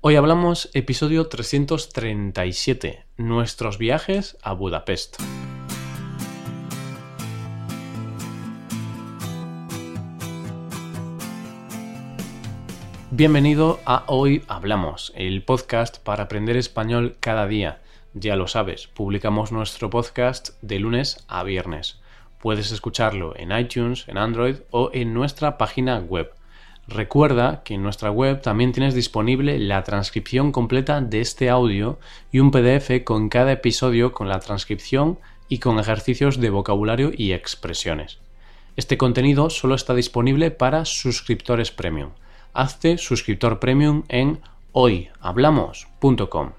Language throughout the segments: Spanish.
Hoy hablamos episodio 337, nuestros viajes a Budapest. Bienvenido a Hoy Hablamos, el podcast para aprender español cada día. Ya lo sabes, publicamos nuestro podcast de lunes a viernes. Puedes escucharlo en iTunes, en Android o en nuestra página web Recuerda que en nuestra web también tienes disponible la transcripción completa de este audio y un PDF con cada episodio con la transcripción y con ejercicios de vocabulario y expresiones. Este contenido solo está disponible para suscriptores premium. Hazte suscriptor premium en hoyhablamos.com.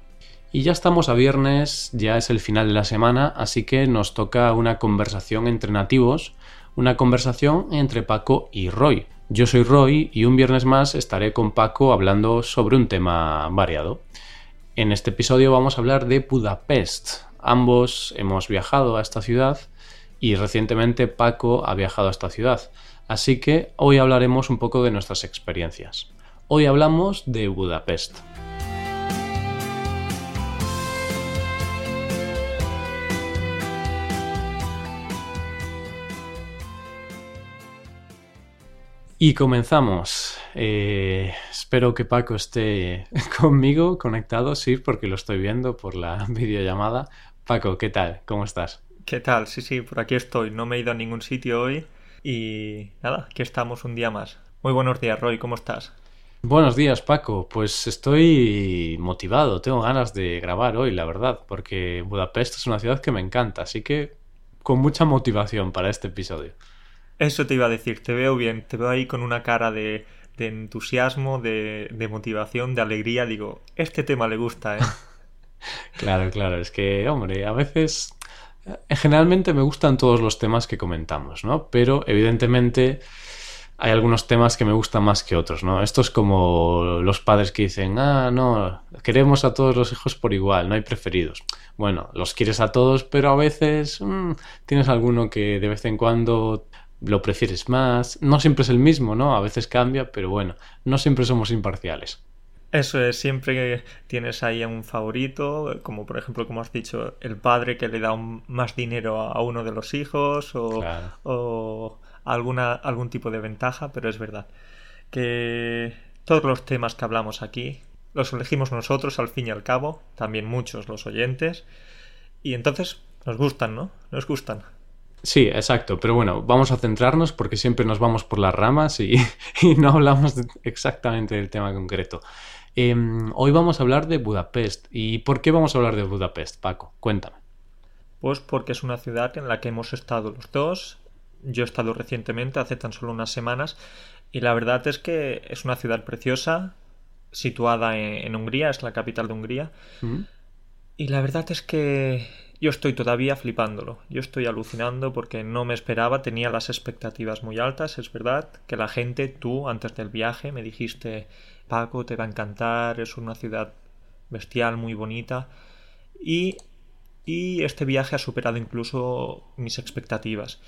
Y ya estamos a viernes, ya es el final de la semana, así que nos toca una conversación entre nativos, una conversación entre Paco y Roy yo soy Roy y un viernes más estaré con Paco hablando sobre un tema variado. En este episodio vamos a hablar de Budapest. Ambos hemos viajado a esta ciudad y recientemente Paco ha viajado a esta ciudad. Así que hoy hablaremos un poco de nuestras experiencias. Hoy hablamos de Budapest. Y comenzamos. Eh, espero que Paco esté conmigo conectado, sí, porque lo estoy viendo por la videollamada. Paco, ¿qué tal? ¿Cómo estás? ¿Qué tal? Sí, sí, por aquí estoy. No me he ido a ningún sitio hoy y nada, aquí estamos un día más. Muy buenos días, Roy, ¿cómo estás? Buenos días, Paco. Pues estoy motivado, tengo ganas de grabar hoy, la verdad, porque Budapest es una ciudad que me encanta, así que con mucha motivación para este episodio. Eso te iba a decir, te veo bien, te veo ahí con una cara de, entusiasmo, de, motivación, de alegría. Digo, este tema le gusta, ¿eh? claro, claro, es que, hombre, a veces... Eh, generalmente me gustan todos los temas que comentamos, ¿no? Pero evidentemente hay algunos temas que me gustan más que otros, ¿no? Esto es como los padres que dicen, ah, no, queremos a todos los hijos por igual, no hay preferidos. Bueno, los quieres a todos, pero a veces mm, tienes alguno que de vez en cuando lo prefieres más. No siempre es el mismo, ¿no? A veces cambia, pero bueno, no siempre somos imparciales. Eso es, siempre tienes ahí a un favorito, como por ejemplo, como has dicho, el padre que le da más dinero a uno de los hijos o, o alguna, algún tipo de ventaja, pero es verdad que todos los temas que hablamos aquí los elegimos nosotros al fin y al cabo, también muchos los oyentes, y entonces nos gustan, ¿no? Nos gustan. Sí, exacto, pero bueno, vamos a centrarnos porque siempre nos vamos por las ramas y, no hablamos exactamente del tema concreto. Em, hoy vamos a hablar de Budapest. ¿Y por qué vamos a hablar de Budapest, Paco? Cuéntame. Pues porque es una ciudad en la que hemos estado los dos. Yo he estado recientemente, hace tan solo unas semanas, y la verdad es que es una ciudad preciosa, situada en, Hungría, es la capital de Hungría. Y la verdad es que yo estoy todavía flipándolo, yo estoy alucinando porque no me esperaba, tenía las expectativas muy altas, es verdad, que la gente, tú antes del viaje me dijiste, Paco, te va a encantar, es una ciudad bestial, muy bonita, y, y este viaje ha superado incluso mis expectativas.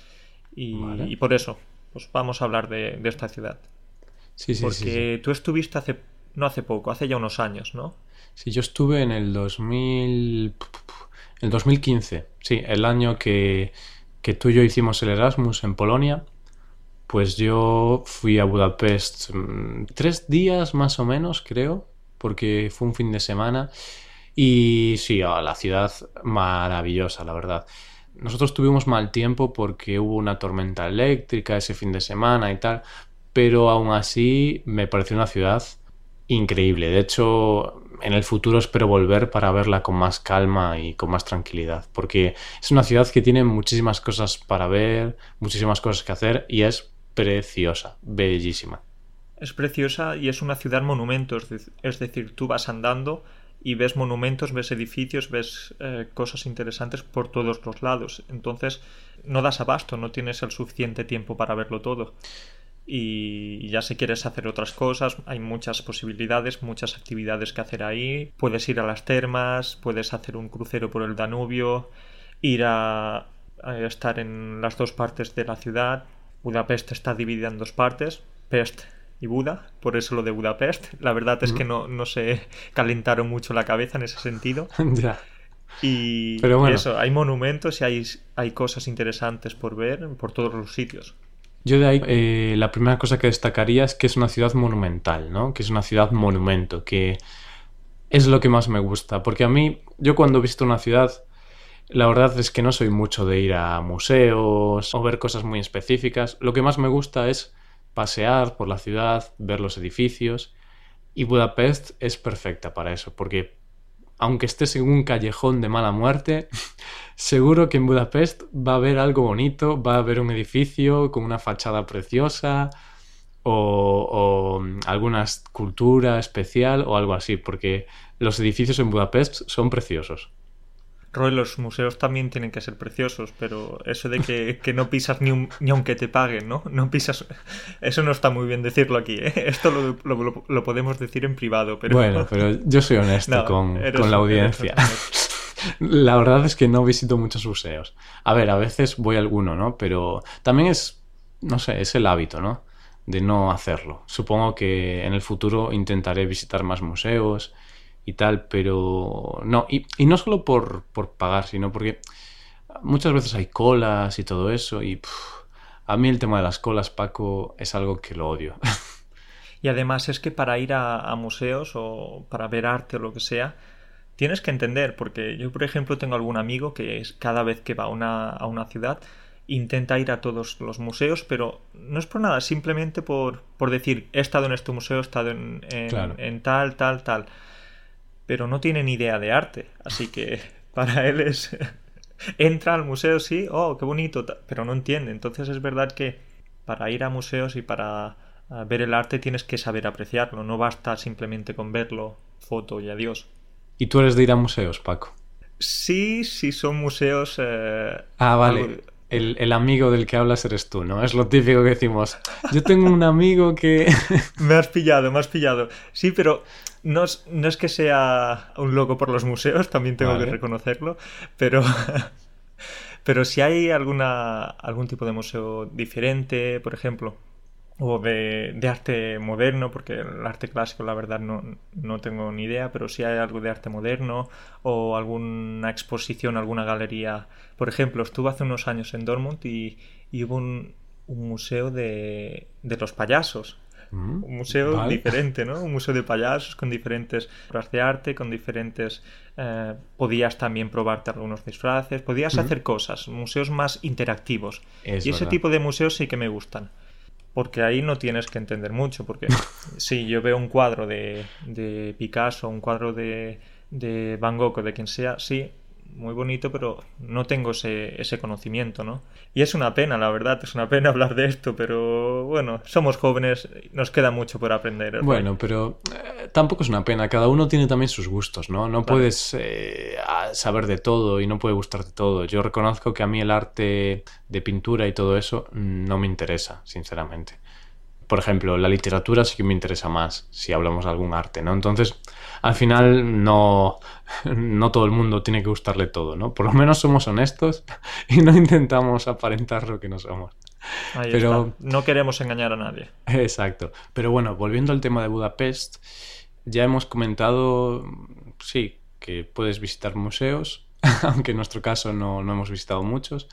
Y, por eso, pues vamos a hablar de, esta ciudad. Sí, sí, porque tú estuviste hace, no hace poco, hace ya unos años, ¿no? Sí, yo estuve en el 2000... El 2015, sí, el año que, que tú y yo hicimos el Erasmus en Polonia, pues yo fui a Budapest mm, tres días más o menos, creo, porque fue un fin de semana. Y sí, la ciudad maravillosa, la verdad. Nosotros tuvimos mal tiempo porque hubo una tormenta eléctrica ese fin de semana y tal, pero aún así me pareció una ciudad increíble. De hecho, en el futuro espero volver para verla con más calma y con más tranquilidad, porque es una ciudad que tiene muchísimas cosas para ver, muchísimas cosas que hacer y es preciosa, bellísima. Es preciosa y es una ciudad monumento, es decir, tú vas andando y ves monumentos, ves edificios, ves eh, cosas interesantes por todos los lados. Entonces no das abasto, no tienes el suficiente tiempo para verlo todo y ya si quieres hacer otras cosas hay muchas posibilidades, muchas actividades que hacer ahí. Puedes ir a las termas, puedes hacer un crucero por el Danubio, ir a, estar en las dos partes de la ciudad. Budapest está dividida en dos partes, Pest y Buda, por eso lo de Budapest. La verdad es que no, no se calentaron mucho la cabeza en ese sentido. ya. Y Pero bueno. eso, hay monumentos y hay, hay cosas interesantes por ver por todos los sitios. Yo de ahí eh, la primera cosa que destacaría es que es una ciudad monumental, ¿no? Que es una ciudad monumento, que es lo que más me gusta. Porque a mí, yo cuando visito una ciudad, la verdad es que no soy mucho de ir a museos o ver cosas muy específicas. Lo que más me gusta es pasear por la ciudad, ver los edificios. Y Budapest es perfecta para eso, porque aunque estés en un callejón de mala muerte, seguro que en Budapest va a haber algo bonito, va a haber un edificio con una fachada preciosa o, o alguna cultura especial o algo así, porque los edificios en Budapest son preciosos. Roy, los museos también tienen que ser preciosos, pero eso de que, que no pisas ni, un, ni aunque te paguen, ¿no? No pisas... Eso no está muy bien decirlo aquí, ¿eh? Esto lo, lo, lo podemos decir en privado, pero... Bueno, pero yo soy honesto No, con, con la audiencia. La verdad es que no visito muchos museos. A ver, a veces voy a alguno, ¿no? Pero también es, no sé, es el hábito, ¿no? De no hacerlo. Supongo que en el futuro intentaré visitar más museos y tal, pero no, y, y no solo por, por pagar, sino porque muchas veces hay colas y todo eso y a mí el tema de las colas, Paco, es algo que lo odio. Y además es que para ir a, a museos o para ver arte o lo que sea, tienes que entender, porque yo, por ejemplo, tengo algún amigo que es cada vez que va a una, a una ciudad intenta ir a todos los museos, pero no es por nada, simplemente por, por decir, he estado en este museo, he estado en, en- Claro. en tal, tal, tal. Pero no tiene ni idea de arte, así que para él es... Entra al museo, sí, oh, qué bonito, pero no entiende. Entonces es verdad que para ir a museos y para ah, ver el arte tienes que saber apreciarlo, no basta simplemente con verlo, foto y adiós. ¿Y tú eres de ir a museos, Paco? Sí, sí son museos... eh, Ah, vale. algo- El, el amigo del que hablas eres tú, ¿no? Es lo típico que decimos. Yo tengo un amigo que... Me has pillado, me has pillado. Sí, pero no es, no es que sea un loco por los museos, también tengo Vale. que reconocerlo, pero, pero si hay alguna, algún tipo de museo diferente, por ejemplo, o de, de arte moderno, porque el arte clásico la verdad no, no tengo ni idea, pero si hay algo de arte moderno o alguna exposición, alguna galería. Por ejemplo, estuve hace unos años en Dortmund y, y hubo un, un museo de, de los payasos. Mm, Un museo vale. diferente, ¿no? Un museo de payasos con diferentes obras de arte, con diferentes... eh, podías también probarte algunos disfraces, podías hacer cosas, museos más interactivos. Es y ese tipo de museos sí que me gustan. Porque ahí no tienes que entender mucho, porque si yo veo un cuadro de, de Picasso, un cuadro de, de Van Gogh o de quien sea, sí, muy bonito, pero no tengo ese, ese conocimiento, ¿no? Y es una pena, la verdad, es una pena hablar de esto, pero bueno, somos jóvenes, nos queda mucho por aprender. Bueno, pero eh, tampoco es una pena. Cada uno tiene también sus gustos, ¿no? No Claro. puedes eh, saber de todo y no puede gustarte todo. Yo reconozco que a mí el arte de pintura y todo eso mm, no me interesa, sinceramente. Por ejemplo, la literatura sí que me interesa más si hablamos de algún arte, ¿no? Entonces, al final no, no todo el mundo tiene que gustarle todo, ¿no? Por lo menos somos honestos y no intentamos aparentar lo que no somos. Ahí pero- está. No queremos engañar a nadie. Exacto. Pero bueno, volviendo al tema de Budapest, ya hemos comentado, sí, que puedes visitar museos, aunque en nuestro caso no, no hemos visitado muchos.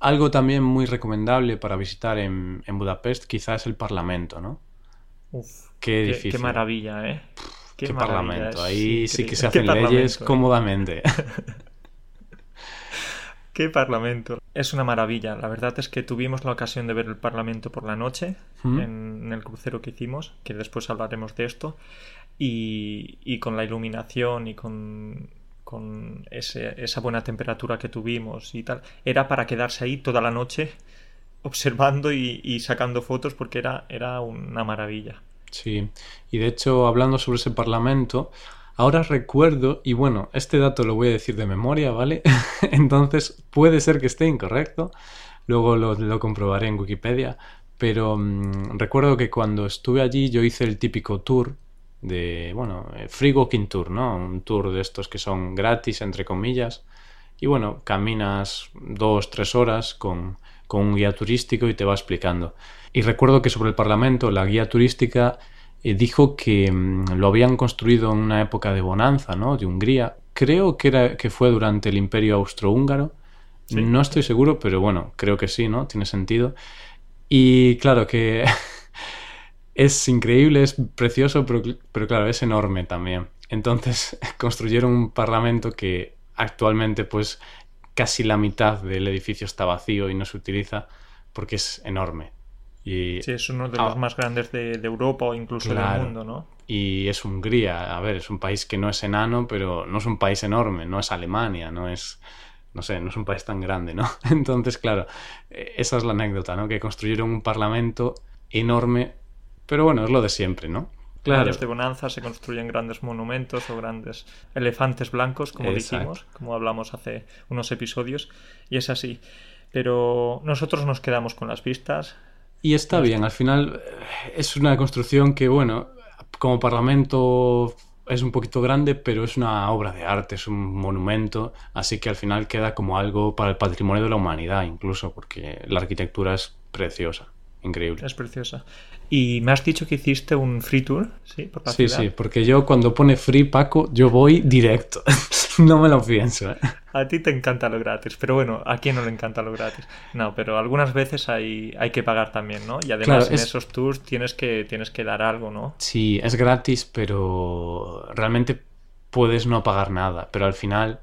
Algo también muy recomendable para visitar en, en Budapest quizás es el Parlamento, ¿no? Uf, Qué qué, difícil. qué maravilla, ¿eh? Qué, maravilla, Parlamento. Ahí sí que se hacen leyes ¿eh? cómodamente. Qué parlamento. Es una maravilla. La verdad es que tuvimos la ocasión de ver el parlamento por la noche ¿Mm? en, en el crucero que hicimos, que después hablaremos de esto, y, y con la iluminación y con, con ese- esa buena temperatura que tuvimos y tal, era para quedarse ahí toda la noche observando y, sacando fotos porque era, era una maravilla. Sí, y de hecho, hablando sobre ese parlamento, ahora recuerdo, y bueno, este dato lo voy a decir de memoria, ¿vale? Entonces puede ser que esté incorrecto, luego lo, lo comprobaré en Wikipedia, pero mm, recuerdo que cuando estuve allí yo hice el típico tour de, bueno, eh, free walking tour, ¿no? Un tour de estos que son gratis, entre comillas, y bueno, caminas dos, tres horas con, con un guía turístico y te va explicando. Y recuerdo que sobre el Parlamento, la guía turística eh, dijo que mm, lo habían construido en una época de bonanza, ¿no? De Hungría. Creo que, era, que fue durante el Imperio Austrohúngaro. No estoy seguro, pero bueno, creo que sí, ¿no? Tiene sentido. Y claro que es increíble, es precioso, pero, pero claro, es enorme también. Entonces construyeron un parlamento que actualmente pues casi la mitad del edificio está vacío y no se utiliza porque es enorme. Y, sí, es uno de los ah. más grandes de, Europa o incluso del mundo, ¿no? Y es Hungría, a ver, es un país que no es enano, pero no es un país enorme, no es Alemania, no es, no sé, no es un país tan grande, ¿no? Entonces, claro, e, esa es la anécdota, ¿no? Que construyeron un parlamento enorme, pero bueno, es lo de siempre, ¿no? Claro. de bonanza se construyen grandes monumentos o grandes elefantes blancos, como dijimos, como hablamos hace unos episodios, y es así. Pero nosotros nos quedamos con las vistas, y está bien, al final eh, es una construcción que, bueno, como parlamento es un poquito grande, pero es una obra de arte, es un monumento, así que al final queda como algo para el patrimonio de la humanidad, incluso, porque la arquitectura es preciosa, increíble. Es preciosa. Y me has dicho que hiciste un free tour, ¿sí? Por sí, sí, porque yo cuando pone free Paco, yo voy directo. no me lo pienso. ¿eh? A ti te encanta lo gratis, pero bueno, ¿a quién no le encanta lo gratis? No, pero algunas veces hay, hay que pagar también, ¿no? Y además en esos tours tienes que, tienes que dar algo, ¿no? Sí, es gratis, pero realmente puedes no pagar nada, pero al final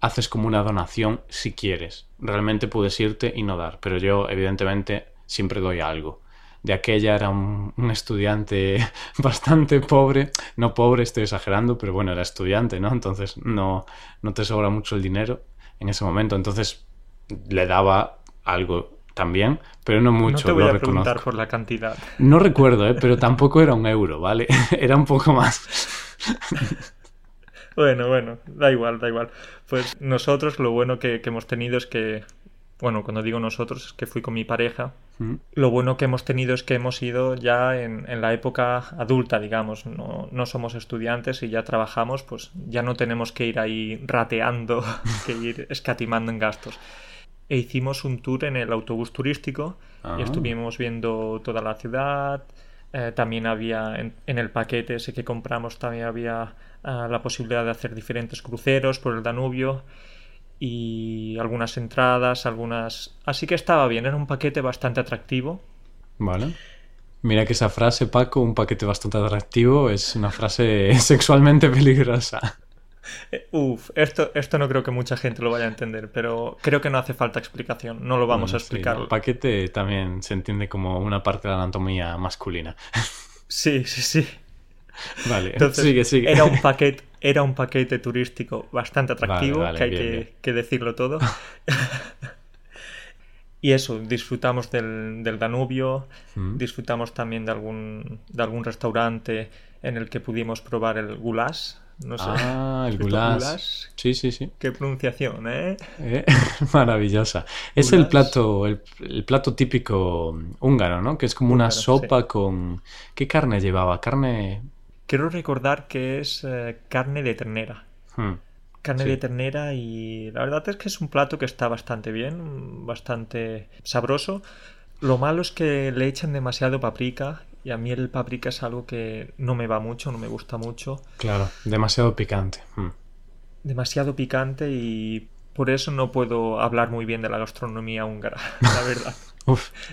haces como una donación si quieres. Realmente puedes irte y no dar, pero yo evidentemente siempre doy algo de aquella era un, estudiante bastante pobre, no pobre, estoy exagerando, pero bueno, era estudiante, ¿no? Entonces no, no te sobra mucho el dinero en ese momento, entonces le daba algo también, pero no mucho. No te voy a preguntar por la cantidad. No recuerdo, ¿eh? pero tampoco era un euro, ¿vale? era un poco más. bueno, bueno, da igual, da igual. Pues nosotros lo bueno que hemos tenido es que bueno, cuando digo nosotros es que fui con mi pareja. Mm. Lo bueno que hemos tenido es que hemos ido ya en, la época adulta, digamos. No, no, somos estudiantes y ya trabajamos, pues ya no tenemos que ir ahí rateando, que ir escatimando en gastos. E hicimos un tour en el autobús turístico y ah. estuvimos viendo toda la ciudad. Eh, también había en, el paquete ese que compramos, también había ah, la posibilidad de hacer diferentes cruceros por el Danubio y algunas entradas, algunas... Así que estaba bien, era un paquete bastante atractivo. Vale. Mira que esa frase, Paco, un paquete bastante atractivo, es una frase sexualmente peligrosa. Eh, uf, esto, esto no creo que mucha gente lo vaya a entender, pero creo que no hace falta explicación, no lo vamos a explicar. el paquete también se entiende como una parte de la anatomía masculina. Sí, sí, sí. Vale, sigue, sigue. Era un paquete, era un paquete turístico bastante atractivo, que hay que, decirlo todo. y eso, disfrutamos del, Danubio, mm. disfrutamos también de algún, de algún restaurante en el que pudimos probar el goulash. No sé. Ah, el goulash. Sí, sí, sí. Qué pronunciación, ¿eh? eh maravillosa. Es el plato, el, plato típico húngaro, ¿no? Que es como una sopa con... ¿Qué carne llevaba? Carne Quiero recordar que es eh, carne de ternera. Hmm. Carne de ternera y la verdad es que es un plato que está bastante bien, bastante sabroso. Lo malo es que le echan demasiado paprika y a mí el paprika es algo que no me va mucho, no me gusta mucho. Claro, demasiado picante. Hmm. Demasiado picante y por eso no puedo hablar muy bien de la gastronomía húngara, la verdad.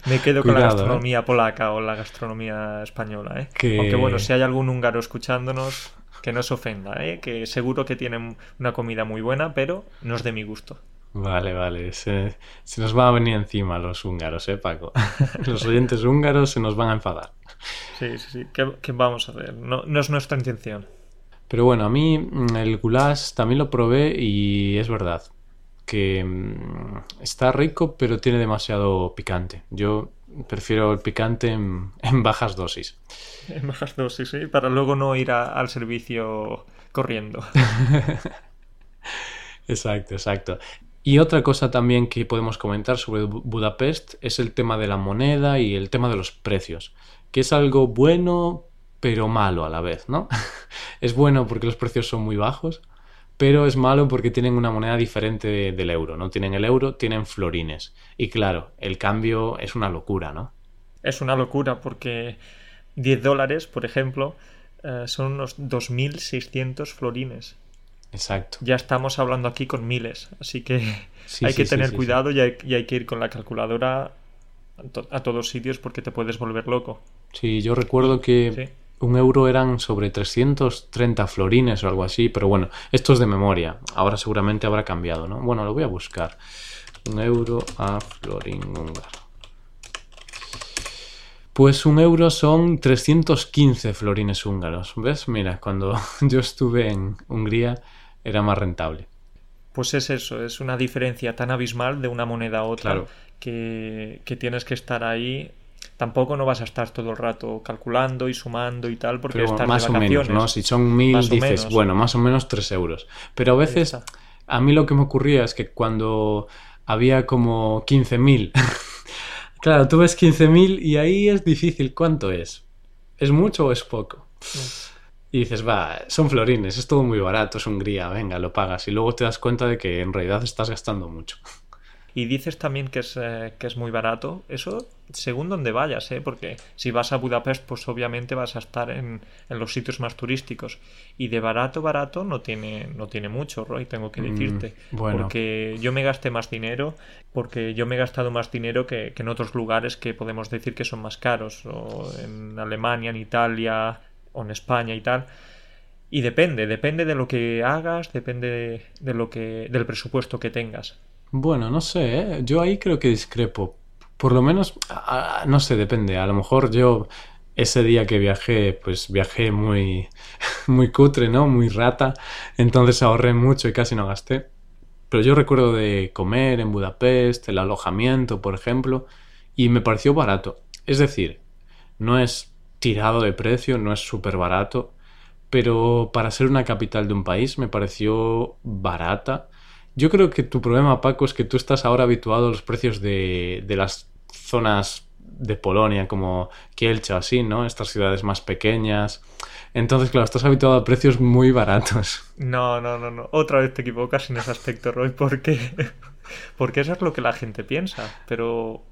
Me quedo con la ¿eh? gastronomía polaca o la gastronomía española, ¿eh? Aunque bueno, si hay algún húngaro escuchándonos, que no se ofenda, ¿eh? Que seguro que tienen una comida muy buena, pero no es de mi gusto. Vale, vale. Se, nos van a venir encima los húngaros, ¿eh, Paco? los oyentes húngaros se nos van a enfadar. Sí, sí, sí. ¿Qué, vamos a ver? No, no es nuestra intención. Pero bueno, a mí mm, el goulash también lo probé y es verdad que mm, está rico pero tiene demasiado picante. Yo prefiero el picante en, bajas dosis. En bajas dosis, sí, para luego no ir al servicio corriendo. exacto, exacto. Y otra cosa también que podemos comentar sobre Budapest es el tema de la moneda y el tema de los precios, que es algo bueno pero malo a la vez, ¿no? es bueno porque los precios son muy bajos, pero es malo porque tienen una moneda diferente de- del euro. No tienen el euro, tienen florines. Y claro, el cambio es una locura, ¿no? Es una locura porque 10 dólares, por ejemplo, eh, son unos 2.600 florines. Exacto. Ya estamos hablando aquí con miles, así que Sí, hay sí, que sí, tener cuidado y hay, y hay que ir con la calculadora a, to- a todos sitios porque te puedes volver loco. Sí, yo recuerdo que. Un euro eran sobre 330 florines o algo así, pero bueno, esto es de memoria. Ahora seguramente habrá cambiado, ¿no? Bueno, lo voy a buscar. Un euro a florín húngaro. Pues un euro son 315 florines húngaros. ¿Ves? Mira, cuando yo estuve en Hungría era más rentable. Pues es eso, es una diferencia tan abismal de una moneda a otra Claro. que, que tienes que estar ahí. Tampoco no vas a estar todo el rato calculando y sumando y tal porque Pero estás más de o menos. ¿no? Si son mil, Más dices, menos. bueno, más o menos 3 euros. Pero a veces, a mí lo que me ocurría es que cuando había como 15.000, claro, tú ves 15.000 y ahí es difícil. ¿Cuánto es? ¿Es mucho o es poco? Y dices, va, son florines, es todo muy barato, es Hungría, venga, lo pagas. Y luego te das cuenta de que en realidad estás gastando mucho. Y dices también que es, eh, que es muy barato. Eso según donde vayas, ¿eh? Porque si vas a Budapest, pues obviamente vas a estar en, en los sitios más turísticos. Y de barato, barato no tiene, no tiene mucho, Roy, tengo que Mm, decirte. bueno. Porque yo me gasté más dinero, porque yo me he gastado más dinero que, que en otros lugares que podemos decir que son más caros. O en Alemania, en Italia, o en España y tal. Y depende, depende de lo que hagas, depende de lo que, del presupuesto que tengas. Bueno, no sé, ¿eh? yo ahí creo que discrepo. Por lo menos, no sé, depende. A lo mejor yo ese día que viajé, pues viajé muy, muy cutre, ¿no? Muy rata. Entonces ahorré mucho y casi no gasté. Pero yo recuerdo de comer en Budapest, el alojamiento, por ejemplo, y me pareció barato. Es decir, no es tirado de precio, no es súper barato, pero para ser una capital de un país me pareció barata. Yo creo que tu problema, Paco, es que tú estás ahora habituado a los precios de, de las zonas de Polonia, como Kielce o así, ¿no? Estas ciudades más pequeñas. Entonces, claro, estás habituado a precios muy baratos. No, no, no, no. Otra vez te equivocas en ese aspecto, Roy, porque porque eso es lo que la gente piensa. Pero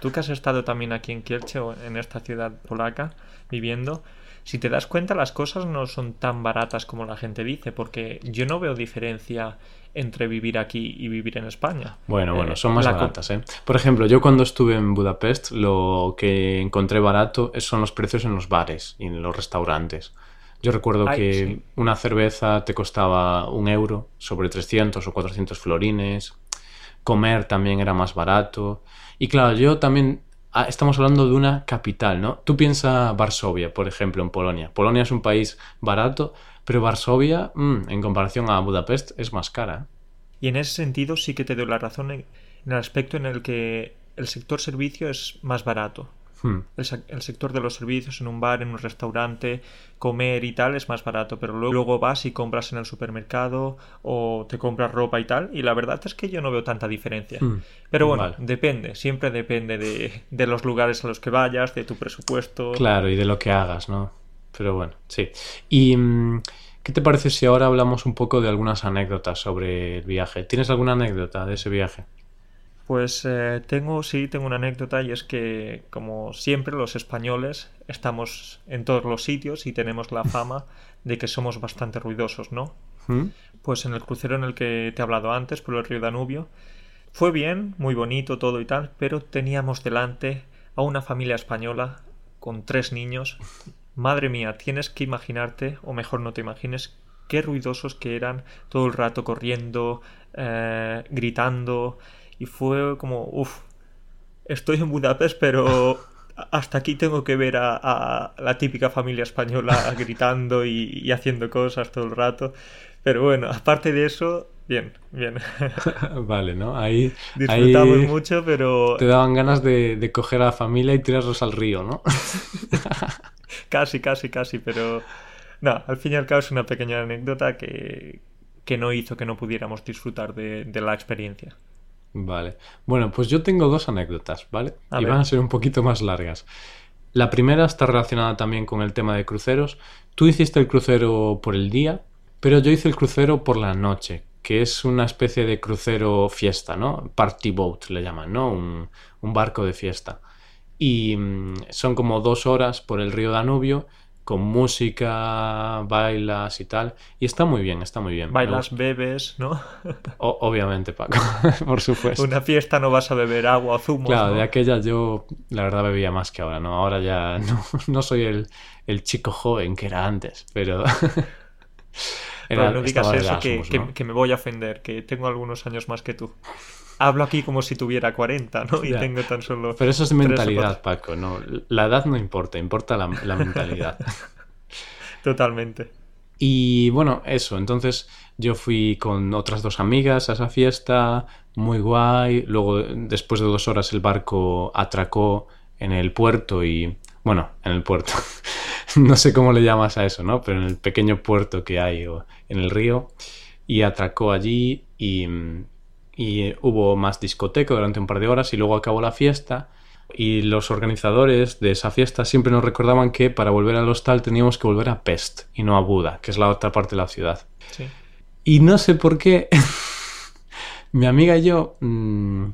tú que has estado también aquí en Kielce o en esta ciudad polaca viviendo, si te das cuenta las cosas no son tan baratas como la gente dice, porque yo no veo diferencia entre vivir aquí y vivir en España. Bueno, bueno, Eh, son más baratas, ¿eh? Por ejemplo, yo cuando estuve en Budapest, lo que encontré barato son los precios en los bares y en los restaurantes. Yo recuerdo Ay, que sí. una cerveza te costaba un euro sobre 300 o 400 florines. Comer también era más barato. Y claro, yo también... ah, Estamos hablando de una capital, ¿no? Tú piensa Varsovia, por ejemplo, en Polonia. Polonia es un país barato, pero Varsovia, mm, en comparación a Budapest, es más cara. Y en ese sentido sí que te doy la razón en el aspecto en el que el sector servicio es más barato. Hmm. El, sec- el sector de los servicios en un bar, en un restaurante, comer y tal es más barato, pero luego, luego vas y compras en el supermercado o te compras ropa y tal, y la verdad es que yo no veo tanta diferencia. Hmm. Pero bueno, Vale. depende, siempre depende de, de los lugares a los que vayas, de tu presupuesto. Claro, y de lo que hagas, ¿no? Pero bueno, sí. ¿Y mm, qué te parece si ahora hablamos un poco de algunas anécdotas sobre el viaje? ¿Tienes alguna anécdota de ese viaje? Pues eh, tengo, sí, tengo una anécdota y es que, como siempre, los españoles estamos en todos los sitios y tenemos la fama de que somos bastante ruidosos, ¿no? ¿Mm? Pues en el crucero en el que te he hablado antes, por el río Danubio, fue bien, muy bonito todo y tal, pero teníamos delante a una familia española con tres niños. Madre mía, tienes que imaginarte, o mejor no te imagines, qué ruidosos que eran todo el rato corriendo, eh, gritando, y fue como, uff, estoy en Budapest, pero hasta aquí tengo que ver a, a la típica familia española gritando y, y haciendo cosas todo el rato. Pero bueno, aparte de eso, bien, bien. vale, ¿no? Ahí, Disfrutamos ahí mucho, pero te daban ganas de, de coger a la familia y tirarlos al río, ¿no? casi, casi, casi, pero no, al fin y al cabo es una pequeña anécdota que, que no hizo que no pudiéramos disfrutar de, de la experiencia. Vale. Bueno, pues yo tengo dos anécdotas, ¿vale? A y ver. van a ser un poquito más largas. La primera está relacionada también con el tema de cruceros. Tú hiciste el crucero por el día Pero yo hice el crucero por la noche, que es una especie de crucero fiesta, ¿no? Party boat le llaman, ¿no? Un, un barco de fiesta. Y mm, son como dos horas por el río Danubio con música, bailas y tal. Y está muy bien, está muy bien. Bailas, bebes, ¿no? O- obviamente, Paco, por supuesto. Una fiesta no vas a beber agua o zumo. Claro, ¿no? de aquella yo la verdad bebía más que ahora, ¿no? Ahora ya no, no soy el, el chico joven que era antes, pero... Pero no digas estaba de eso, que, Erasmus, que- ¿no? que me voy a ofender, que tengo algunos años más que tú. Hablo aquí como si tuviera 40, ¿no? Y Ya. tengo tan solo... Pero eso es mentalidad, Paco, ¿no? La edad no importa, importa la, la mentalidad. Totalmente. Y bueno, eso, entonces yo fui con otras dos amigas a esa fiesta, muy guay. Luego, después de dos horas, el barco atracó en el puerto y, bueno, en el puerto. no sé cómo le llamas a eso, ¿no? Pero en el pequeño puerto que hay o en el río. Y atracó allí y, y hubo más discoteca durante un par de horas y luego acabó la fiesta. Y los organizadores de esa fiesta siempre nos recordaban que para volver al hostal teníamos que volver a Pest y no a Buda, que es la otra parte de la ciudad. Sí. Y no sé por qué mi amiga y yo, mm,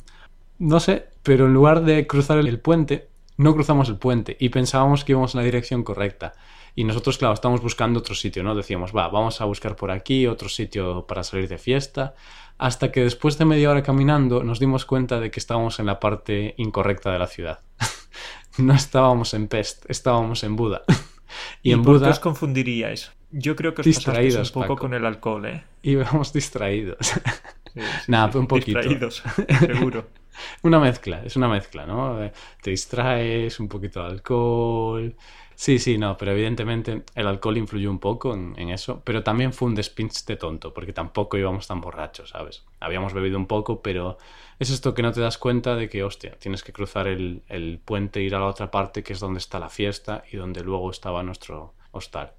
no sé, pero en lugar de cruzar el puente, no cruzamos el puente y pensábamos que íbamos en la dirección correcta. Y nosotros, claro, estábamos buscando otro sitio, ¿no? Decíamos, va, vamos a buscar por aquí otro sitio para salir de fiesta. Hasta que después de media hora caminando nos dimos cuenta de que estábamos en la parte incorrecta de la ciudad. no estábamos en Pest, estábamos en Buda. ¿Y, y en por qué Buda os confundiríais? Yo creo que os pasasteis Distraídos, un poco Paco. con el alcohol, ¿eh? íbamos distraídos. Sí, sí, Nah, sí, un poquito. Distraídos, seguro. Una mezcla, es una mezcla, ¿no? Eh, Te distraes, un poquito de alcohol. Sí, sí, no, pero evidentemente el alcohol influyó un poco en, en eso, pero también fue un despinche tonto, porque tampoco íbamos tan borrachos, ¿sabes? Habíamos bebido un poco, pero es esto que no te das cuenta de que, hostia, tienes que cruzar el, el puente, ir a la otra parte, que es donde está la fiesta y donde luego estaba nuestro hostal.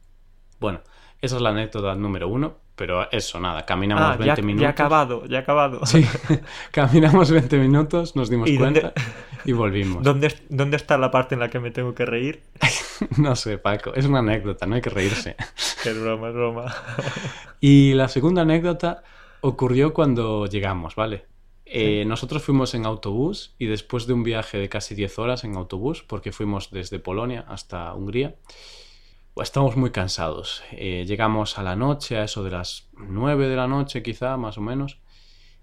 Bueno, esa es la anécdota número uno, pero eso, nada, caminamos Ah, 20 ya, ya minutos. ha acabado, ya acabado. Sí, caminamos 20 minutos, nos dimos ¿Y dónde- cuenta y volvimos. ¿Dónde, ¿Dónde está la parte en la que me tengo que reír? No sé, Paco, es una anécdota, no hay que reírse. Es broma, es broma. Y la segunda anécdota ocurrió cuando llegamos, ¿vale? Eh, nosotros fuimos en autobús y después de un viaje de casi 10 horas en autobús, porque fuimos desde Polonia hasta Hungría, pues estábamos muy cansados. Eh, llegamos a la noche, a eso de las 9 de la noche quizá, más o menos.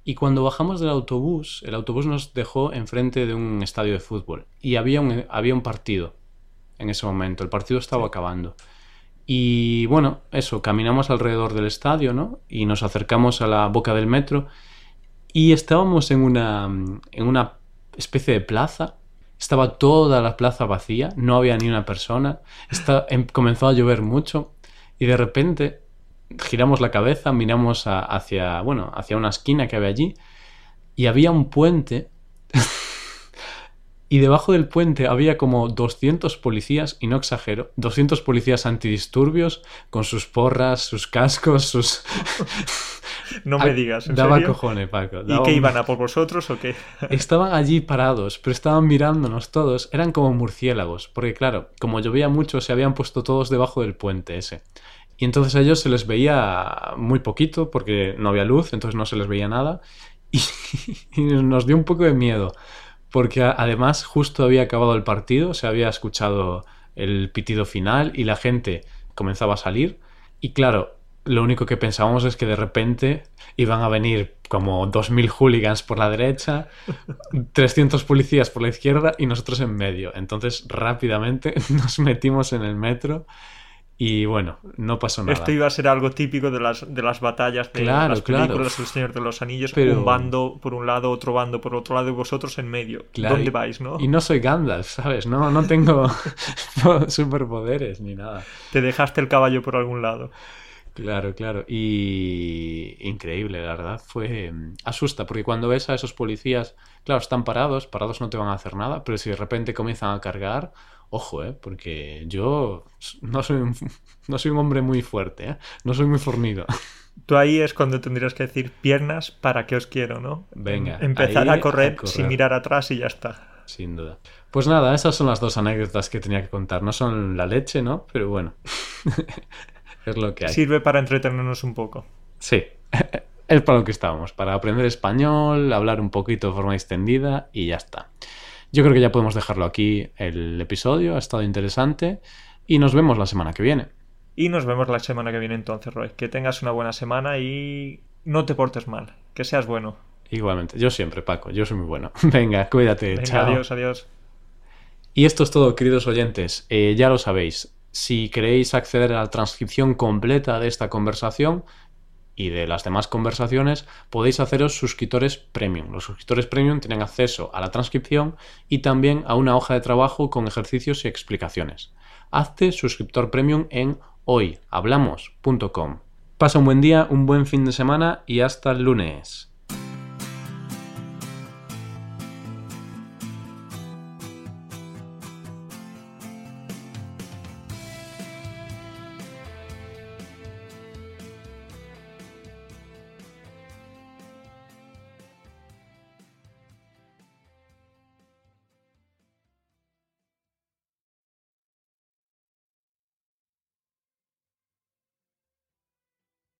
Y cuando bajamos del autobús, el autobús nos dejó enfrente de un estadio de fútbol y había un, había un partido en ese momento. El partido estaba acabando. Y bueno, eso, caminamos alrededor del estadio, ¿no? Y nos acercamos a la boca del metro y estábamos en una, en una especie de plaza. Estaba toda la plaza vacía, no había ni una persona. Está, em- comenzó a llover mucho y de repente giramos la cabeza, miramos a- hacia, bueno, hacia una esquina que había allí y había un puente y debajo del puente había como 200 policías, y no exagero, 200 policías antidisturbios con sus porras, sus cascos, sus... No me digas, ¿en Daba serio? cojones, Paco. ¿Y qué un- iban a por vosotros o qué? Estaban allí parados, pero estaban mirándonos todos. Eran como murciélagos, porque claro, como llovía mucho, se habían puesto todos debajo del puente ese. Y entonces a ellos se les veía muy poquito, porque no había luz, entonces no se les veía nada. Y, y nos dio un poco de miedo, porque además justo había acabado el partido, se había escuchado el pitido final y la gente comenzaba a salir. Y claro, lo único que pensábamos es que de repente iban a venir como 2.000 hooligans por la derecha, 300 policías por la izquierda y nosotros en medio. Entonces rápidamente nos metimos en el metro y bueno, no pasó nada. Esto iba a ser algo típico de las, de las batallas de Claro, las claro. películas El Señor de los Anillos. Pero- Un bando por un lado, otro bando por otro lado y vosotros en medio. Claro, ¿Dónde y- vais, no? Y no soy Gandalf, ¿sabes? No, no tengo superpoderes ni nada. Te dejaste el caballo por algún lado. Claro, claro. Y increíble, la verdad. Fue mm, asusta, porque cuando ves a esos policías, claro, están parados, parados no te van a hacer nada, pero si de repente comienzan a cargar, ojo, ¿eh? Porque yo no soy un, no soy un hombre muy fuerte, ¿eh? No soy muy fornido. Tú ahí es cuando tendrías que decir piernas para que os quiero, ¿no? Venga, Empezar ahí a, correr a correr. sin mirar atrás y ya está. Sin duda. Pues nada, esas son las dos anécdotas que tenía que contar. No son la leche, ¿no? Pero bueno. es lo que hay. Sirve para entretenernos un poco. Sí, es para lo que estábamos, para aprender español, hablar un poquito de forma extendida y ya está. Yo creo que ya podemos dejarlo aquí el episodio, ha estado interesante y nos vemos la semana que viene. Y nos vemos la semana que viene entonces, Roy. Que tengas una buena semana y no te portes mal, que seas bueno. Igualmente, yo siempre, Paco, yo soy muy bueno. Venga, cuídate, Venga, chao. Adiós, adiós. Y esto es todo, queridos oyentes. Eh, ya lo sabéis, si queréis acceder a la transcripción completa de esta conversación y de las demás conversaciones, podéis haceros suscriptores premium. Los suscriptores premium tienen acceso a la transcripción y también a una hoja de trabajo con ejercicios y explicaciones. Hazte suscriptor premium en hoyhablamos.com. Pasa un buen día, un buen fin de semana y hasta el lunes.